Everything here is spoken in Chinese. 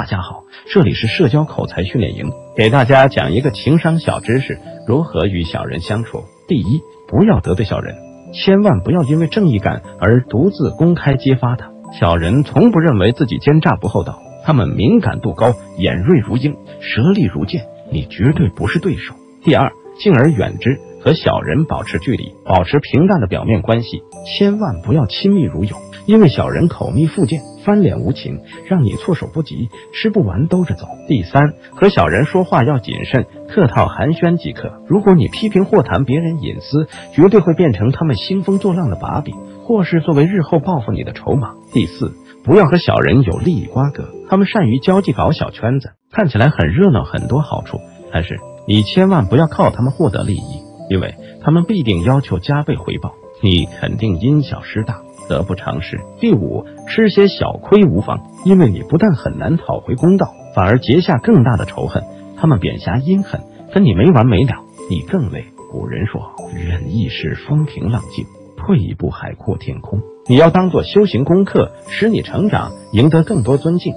大家好，这里是社交口才训练营，给大家讲一个情商小知识：如何与小人相处。第一，不要得罪小人，千万不要因为正义感而独自公开揭发他。小人从不认为自己奸诈不厚道，他们敏感度高，眼锐如鹰，舌利如剑，你绝对不是对手。第二，敬而远之，和小人保持距离，保持平淡的表面关系，千万不要亲密如友。因为小人口蜜腹剑，翻脸无情，让你措手不及，吃不完兜着走。第三，和小人说话要谨慎，客套寒暄即可。如果你批评或谈别人隐私，绝对会变成他们兴风作浪的把柄，或是作为日后报复你的筹码。第四，不要和小人有利益瓜葛，他们善于交际搞小圈子，看起来很热闹，很多好处，但是你千万不要靠他们获得利益，因为他们必定要求加倍回报，你肯定因小失大。得不偿失。第五，吃些小亏无妨，因为你不但很难讨回公道，反而结下更大的仇恨。他们贬狭阴狠，跟你没完没了，你更累。古人说，忍一时风平浪静，退一步海阔天空。你要当做修行功课，使你成长，赢得更多尊敬。